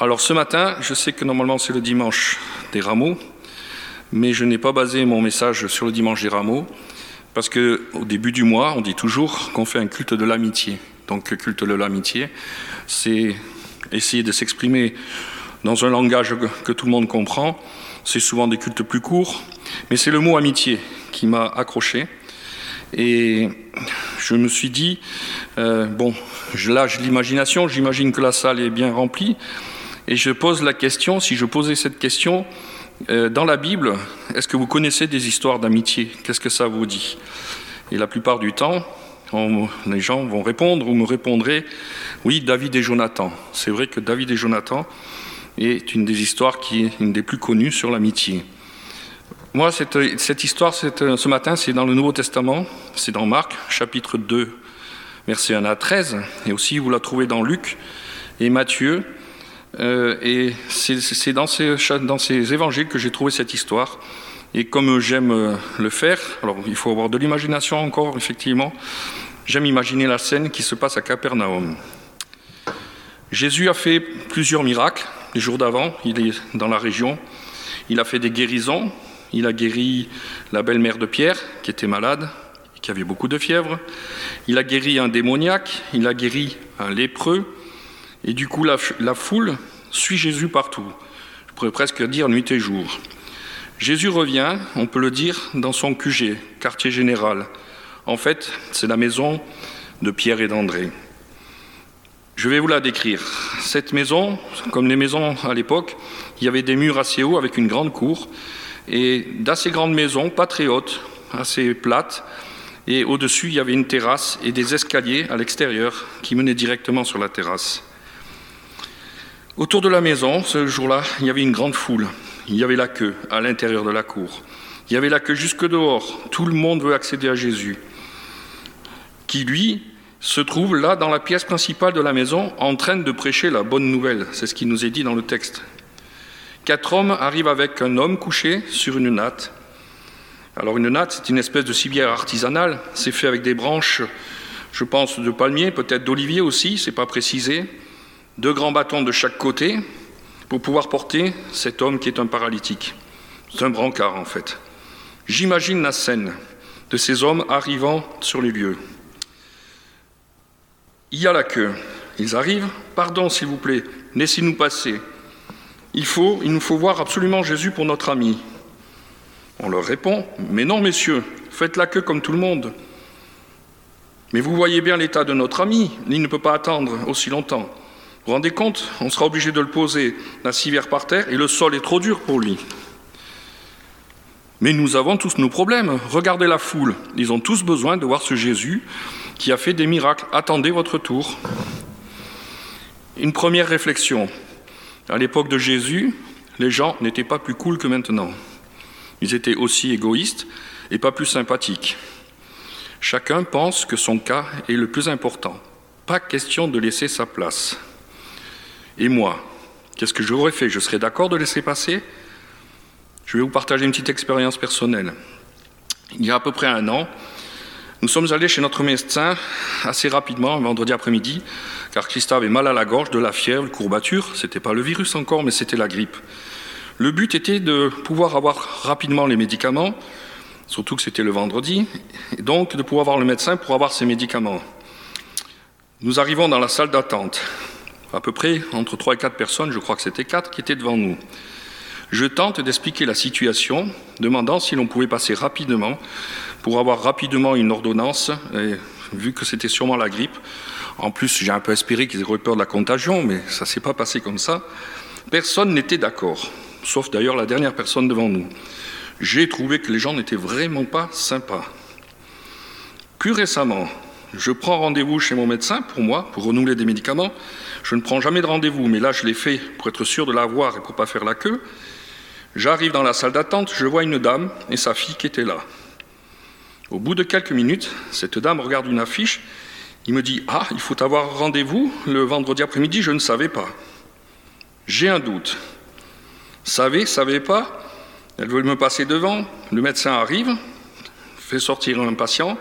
Alors ce matin, je sais que normalement c'est le dimanche des rameaux, mais je n'ai pas basé mon message sur le dimanche des rameaux, parce qu'au début du mois, on dit toujours qu'on fait un culte de l'amitié. Donc culte de l'amitié, c'est essayer de s'exprimer dans un langage que tout le monde comprend. C'est souvent des cultes plus courts, mais c'est le mot amitié qui m'a accroché. Et je me suis dit, euh, bon, je lâche l'imagination, j'imagine que la salle est bien remplie, et je pose la question, si je posais cette question, euh, dans la Bible, est-ce que vous connaissez des histoires d'amitié? Qu'est-ce que ça vous dit? Et la plupart du temps, les gens vont répondre ou me répondrez, oui, David et Jonathan. C'est vrai que David et Jonathan est une des histoires qui est une des plus connues sur l'amitié. Moi, cette, cette histoire, ce matin, c'est dans le Nouveau Testament, c'est dans Marc, chapitre 2, versets 1 à 13, et aussi vous la trouvez dans Luc et Matthieu. Euh, et c'est dans ces, dans ces évangiles que j'ai trouvé cette histoire. Et comme j'aime euh, le faire, alors il faut avoir de l'imagination encore, effectivement, j'aime imaginer la scène qui se passe à Capernaum. Jésus a fait plusieurs miracles les jours d'avant, il est dans la région. Il a fait des guérisons, il a guéri la belle-mère de Pierre, qui était malade, qui avait beaucoup de fièvre. Il a guéri un démoniaque, il a guéri un lépreux, et du coup, la, foule suit Jésus partout. Je pourrais presque dire nuit et jour. Jésus revient, on peut le dire, dans son QG, quartier général. En fait, c'est la maison de Pierre et d'André. Je vais vous la décrire. Cette maison, comme les maisons à l'époque, il y avait des murs assez hauts avec une grande cour, et d'assez grandes maisons, pas très hautes, assez plates, et au-dessus, il y avait une terrasse et des escaliers à l'extérieur qui menaient directement sur la terrasse. Autour de la maison, ce jour-là, il y avait une grande foule. Il y avait la queue à l'intérieur de la cour. Il y avait la queue jusque dehors. Tout le monde veut accéder à Jésus, qui lui se trouve là dans la pièce principale de la maison en train de prêcher la bonne nouvelle. C'est ce qui nous est dit dans le texte. Quatre hommes arrivent avec un homme couché sur une natte. Alors une natte, c'est une espèce de civière artisanale. C'est fait avec des branches, je pense, de palmier, peut-être d'olivier aussi, c'est pas précisé deux grands bâtons de chaque côté pour pouvoir porter cet homme qui est un paralytique. C'est un brancard en fait. J'imagine la scène de ces hommes arrivant sur les lieux. Il y a la queue. Ils arrivent. Pardon, s'il vous plaît, laissez-nous passer. Il, faut, il nous faut voir absolument Jésus pour notre ami. On leur répond Mais non, messieurs, faites la queue comme tout le monde. Mais vous voyez bien l'état de notre ami, il ne peut pas attendre aussi longtemps. Vous vous rendez compte On sera obligé de le poser la civière par terre et le sol est trop dur pour lui. Mais nous avons tous nos problèmes. Regardez la foule. Ils ont tous besoin de voir ce Jésus qui a fait des miracles. Attendez votre tour. Une première réflexion. À l'époque de Jésus, les gens n'étaient pas plus cool que maintenant. Ils étaient aussi égoïstes et pas plus sympathiques. Chacun pense que son cas est le plus important. Pas question de laisser sa place. Et moi, qu'est-ce que j'aurais fait? Je serais d'accord de laisser passer? Je vais vous partager une petite expérience personnelle. Il y a à peu près un an, nous sommes allés chez notre médecin assez rapidement, vendredi après-midi, car Christa avait mal à la gorge, de la fièvre, courbature. C'était pas le virus encore, mais c'était la grippe. Le but était de pouvoir avoir rapidement les médicaments, surtout que c'était le vendredi, et donc de pouvoir voir le médecin pour avoir ces médicaments. Nous arrivons dans la salle d'attente à peu près entre 3 et 4 personnes, je crois que c'était 4, qui étaient devant nous. Je tente d'expliquer la situation, demandant si l'on pouvait passer rapidement pour avoir rapidement une ordonnance, vu que c'était sûrement la grippe. En plus, j'ai un peu espéré qu'ils auraient peur de la contagion, mais ça ne s'est pas passé comme ça. Personne n'était d'accord, sauf d'ailleurs la dernière personne devant nous. J'ai trouvé que les gens n'étaient vraiment pas sympas. Plus récemment, je prends rendez-vous chez mon médecin pour moi, pour renouveler des médicaments. Je ne prends jamais de rendez-vous, mais là je l'ai fait pour être sûr de l'avoir et pour pas faire la queue. J'arrive dans la salle d'attente, je vois une dame et sa fille qui étaient là. Au bout de quelques minutes, cette dame regarde une affiche. Il me dit Ah, il faut avoir rendez-vous le vendredi après-midi, je ne savais pas. J'ai un doute. Savez, savez pas? Elle veut me passer devant. Le médecin arrive, fait sortir un patient,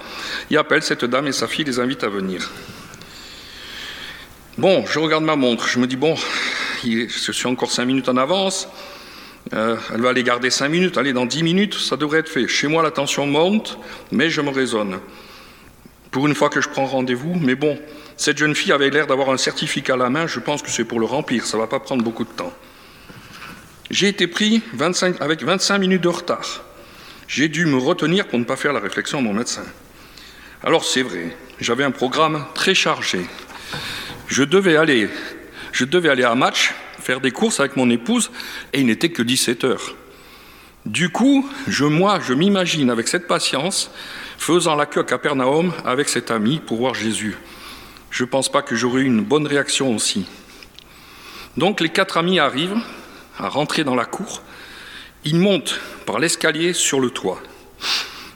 il appelle cette dame et sa fille les invite à venir. Bon, je regarde ma montre, je me dis, bon, je suis encore cinq minutes en avance. Euh, elle va aller garder cinq minutes. Allez, dans dix minutes, ça devrait être fait. Chez moi, la tension monte, mais je me raisonne. Pour une fois que je prends rendez-vous, mais bon, cette jeune fille avait l'air d'avoir un certificat à la main. Je pense que c'est pour le remplir. Ça ne va pas prendre beaucoup de temps. J'ai été pris avec 25 minutes de retard. J'ai dû me retenir pour ne pas faire la réflexion à mon médecin. Alors c'est vrai, j'avais un programme très chargé. Je devais aller, je devais aller à match, faire des courses avec mon épouse, et il n'était que 17 heures. Du coup, je, moi, je m'imagine avec cette patience, faisant la queue à Capernaum avec cet ami pour voir Jésus. Je ne pense pas que j'aurais eu une bonne réaction aussi. Donc les quatre amis arrivent à rentrer dans la cour. Ils montent par l'escalier sur le toit.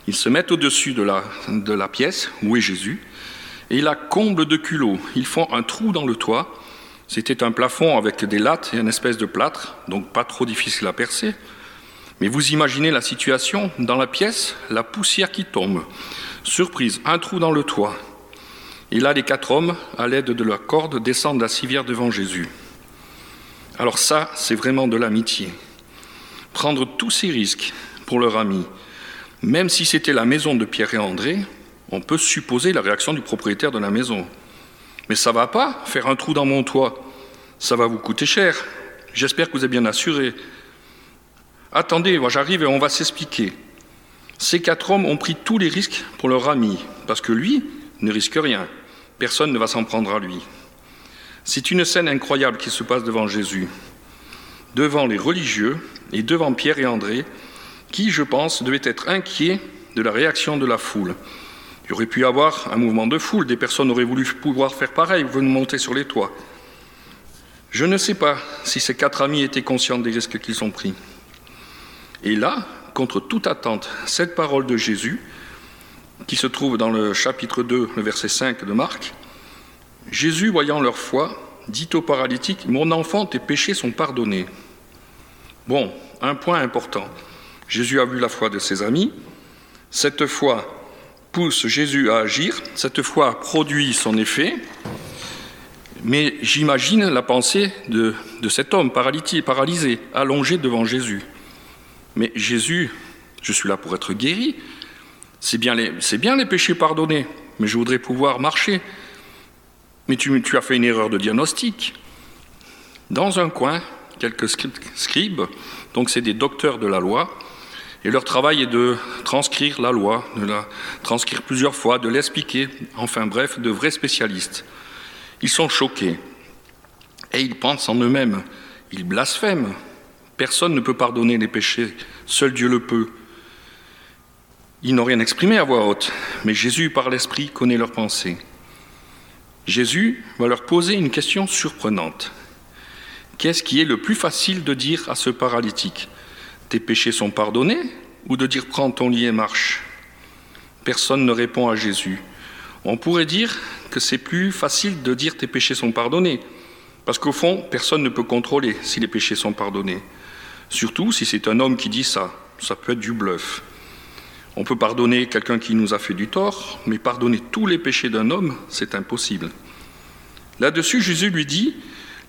Ils se mettent au-dessus de la, pièce où est Jésus et la comble de culot. Ils font un trou dans le toit. C'était un plafond avec des lattes et une espèce de plâtre, donc pas trop difficile à percer. Mais vous imaginez la situation dans la pièce, la poussière qui tombe. Surprise, un trou dans le toit. Et là, les quatre hommes, à l'aide de la corde, descendent la civière devant Jésus. Alors ça, c'est vraiment de l'amitié. Prendre tous ces risques pour leur ami, même si c'était la maison de Pierre et André, on peut supposer la réaction du propriétaire de la maison. Mais ça va pas, faire un trou dans mon toit. Ça va vous coûter cher. J'espère que vous êtes bien assuré. Attendez, moi j'arrive et on va s'expliquer. Ces quatre hommes ont pris tous les risques pour leur ami, parce que lui ne risque rien. Personne ne va s'en prendre à lui. C'est une scène incroyable qui se passe devant Jésus, devant les religieux et devant Pierre et André, qui, je pense, devaient être inquiets de la réaction de la foule. Il aurait pu y avoir un mouvement de foule, des personnes auraient voulu pouvoir faire pareil, venir monter sur les toits. Je ne sais pas si ces quatre amis étaient conscients des risques qu'ils ont pris. Et là, contre toute attente, cette parole de Jésus, qui se trouve dans le chapitre 2, le verset 5 de Marc, Jésus, voyant leur foi, dit au paralytique, Mon enfant, tes péchés sont pardonnés. Bon, un point important. Jésus a vu la foi de ses amis. Cette foi pousse Jésus à agir. Cette foi produit son effet. Mais j'imagine la pensée de, cet homme paralysé, allongé devant Jésus. Mais Jésus, je suis là pour être guéri. C'est bien bien les péchés pardonnés, mais je voudrais pouvoir marcher. Mais tu as fait une erreur de diagnostic. Dans un coin, quelques scribes, donc c'est des docteurs de la loi, et leur travail est de transcrire la loi, de la transcrire plusieurs fois, de l'expliquer, enfin bref, de vrais spécialistes. Ils sont choqués et ils pensent en eux-mêmes, ils blasphèment. Personne ne peut pardonner les péchés, seul Dieu le peut. Ils n'ont rien exprimé à voix haute, mais Jésus, par l'Esprit, connaît leurs pensées. Jésus va leur poser une question surprenante. Qu'est-ce qui est le plus facile de dire à ce paralytique? Tes péchés sont pardonnés ou de dire prends ton lit et marche? Personne ne répond à Jésus. On pourrait dire que c'est plus facile de dire tes péchés sont pardonnés, parce qu'au fond, personne ne peut contrôler si les péchés sont pardonnés. Surtout si c'est un homme qui dit ça, ça peut être du bluff. On peut pardonner quelqu'un qui nous a fait du tort, mais pardonner tous les péchés d'un homme, c'est impossible. Là-dessus, Jésus lui dit,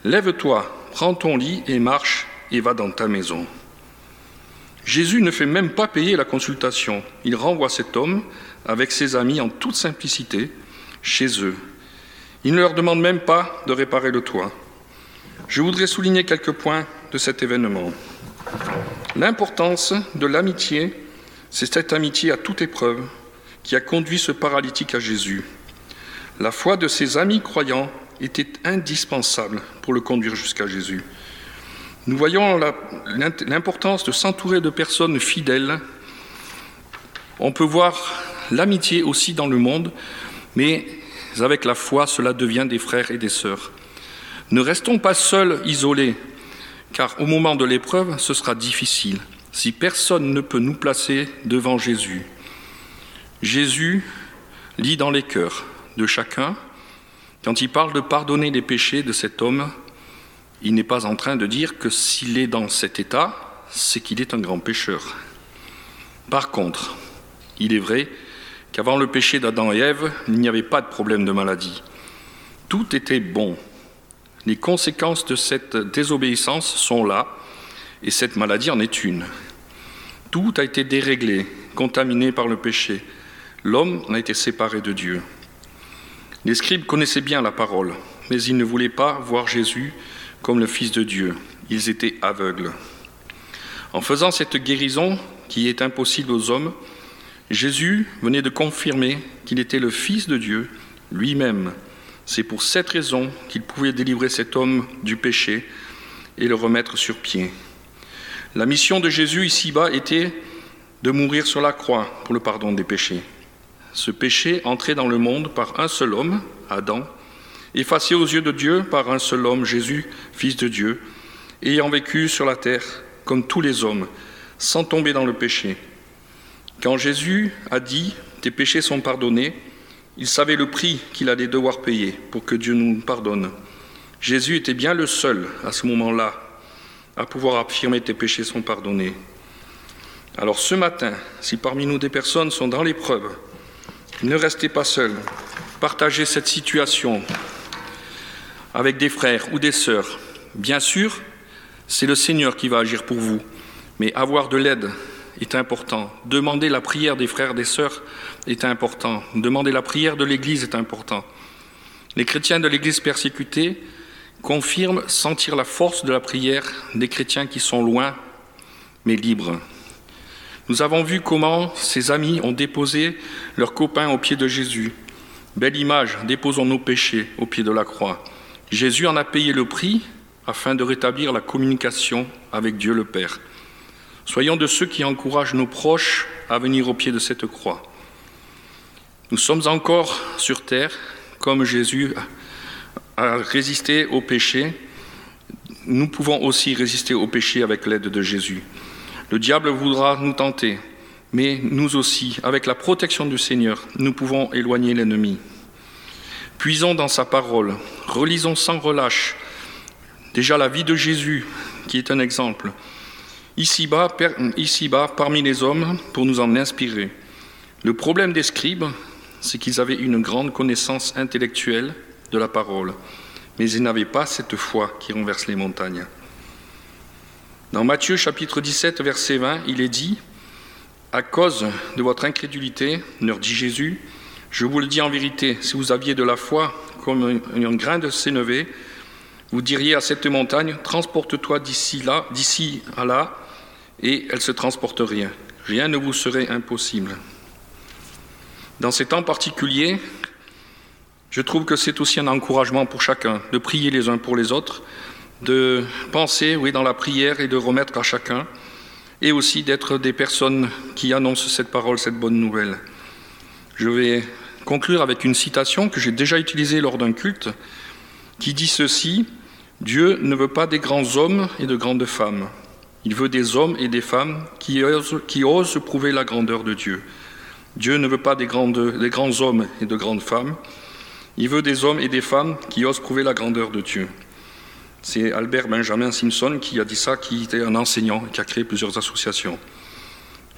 Lève-toi, prends ton lit et marche et va dans ta maison. Jésus ne fait même pas payer la consultation. Il renvoie cet homme avec ses amis en toute simplicité chez eux. Il ne leur demande même pas de réparer le toit. Je voudrais souligner quelques points de cet événement. L'importance de l'amitié, c'est cette amitié à toute épreuve qui a conduit ce paralytique à Jésus. La foi de ses amis croyants était indispensable pour le conduire jusqu'à Jésus. Nous voyons l'importance de s'entourer de personnes fidèles. On peut voir l'amitié aussi dans le monde, mais avec la foi, cela devient des frères et des sœurs. Ne restons pas seuls, isolés, car au moment de l'épreuve, ce sera difficile si personne ne peut nous placer devant Jésus. Jésus lit dans les cœurs de chacun, quand il parle de pardonner les péchés de cet homme, il n'est pas en train de dire que s'il est dans cet état, c'est qu'il est un grand pécheur. Par contre, il est vrai qu'avant le péché d'Adam et Ève, il n'y avait pas de problème de maladie. Tout était bon. Les conséquences de cette désobéissance sont là, et cette maladie en est une. Tout a été déréglé, contaminé par le péché. L'homme a été séparé de Dieu. Les scribes connaissaient bien la parole, mais ils ne voulaient pas voir Jésus comme le Fils de Dieu. Ils étaient aveugles. En faisant cette guérison qui est impossible aux hommes, Jésus venait de confirmer qu'il était le Fils de Dieu lui-même. C'est pour cette raison qu'il pouvait délivrer cet homme du péché et le remettre sur pied. La mission de Jésus ici-bas était de mourir sur la croix pour le pardon des péchés. Ce péché entré dans le monde par un seul homme, Adam, effacé aux yeux de Dieu par un seul homme, Jésus, Fils de Dieu, ayant vécu sur la terre comme tous les hommes, sans tomber dans le péché. Quand Jésus a dit Tes péchés sont pardonnés, il savait le prix qu'il allait devoir payer pour que Dieu nous pardonne. Jésus était bien le seul à ce moment-là à pouvoir affirmer Tes péchés sont pardonnés. Alors ce matin, si parmi nous des personnes sont dans l'épreuve, ne restez pas seuls, partagez cette situation avec des frères ou des sœurs. Bien sûr, c'est le Seigneur qui va agir pour vous, mais avoir de l'aide est important. Demander la prière des frères et des sœurs est important. Demander la prière de l'Église est important. Les chrétiens de l'Église persécutée confirment sentir la force de la prière des chrétiens qui sont loin, mais libres. Nous avons vu comment ces amis ont déposé leurs copains au pied de Jésus. Belle image, déposons nos péchés au pied de la croix. Jésus en a payé le prix afin de rétablir la communication avec Dieu le Père. Soyons de ceux qui encouragent nos proches à venir au pied de cette croix. Nous sommes encore sur terre, comme Jésus a résisté au péché, nous pouvons aussi résister au péché avec l'aide de Jésus. Le diable voudra nous tenter, mais nous aussi, avec la protection du Seigneur, nous pouvons éloigner l'ennemi. Puisons dans sa parole, relisons sans relâche déjà la vie de Jésus, qui est un exemple, ici-bas, ici parmi les hommes, pour nous en inspirer. Le problème des scribes, c'est qu'ils avaient une grande connaissance intellectuelle de la parole, mais ils n'avaient pas cette foi qui renverse les montagnes. Dans Matthieu chapitre 17, verset 20, il est dit, À cause de votre incrédulité, leur dit Jésus, je vous le dis en vérité, si vous aviez de la foi comme un grain de sénévé, vous diriez à cette montagne, transporte-toi d'ici là, d'ici à là, et elle se transporterait. Rien ne vous serait impossible. Dans ces temps particuliers, je trouve que c'est aussi un encouragement pour chacun de prier les uns pour les autres, de penser, oui, dans la prière et de remettre à chacun, et aussi d'être des personnes qui annoncent cette parole, cette bonne nouvelle. Je vais conclure avec une citation que j'ai déjà utilisée lors d'un culte, qui dit ceci Dieu ne veut pas des grands hommes et de grandes femmes. Il veut des hommes et des femmes qui osent, prouver la grandeur de Dieu. Dieu ne veut pas des, grandes, des grands hommes et de grandes femmes. Il veut des hommes et des femmes qui osent prouver la grandeur de Dieu. C'est Albert Benjamin Simpson qui a dit ça, qui était un enseignant et qui a créé plusieurs associations.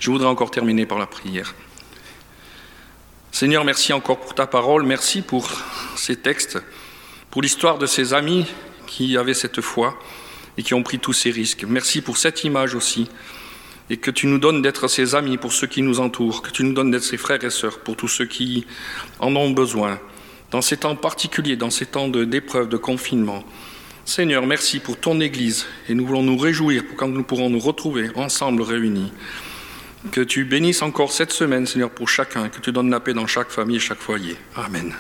Je voudrais encore terminer par la prière. Seigneur, merci encore pour ta parole, merci pour ces textes, pour l'histoire de ces amis qui avaient cette foi et qui ont pris tous ces risques. Merci pour cette image aussi, et que tu nous donnes d'être ses amis pour ceux qui nous entourent, que tu nous donnes d'être ses frères et sœurs pour tous ceux qui en ont besoin, dans ces temps particuliers, dans ces temps d'épreuve, de, de confinement. Seigneur, merci pour ton Église, et nous voulons nous réjouir pour quand nous pourrons nous retrouver ensemble réunis. Que tu bénisses encore cette semaine, Seigneur, pour chacun, que tu donnes la paix dans chaque famille et chaque foyer. Amen.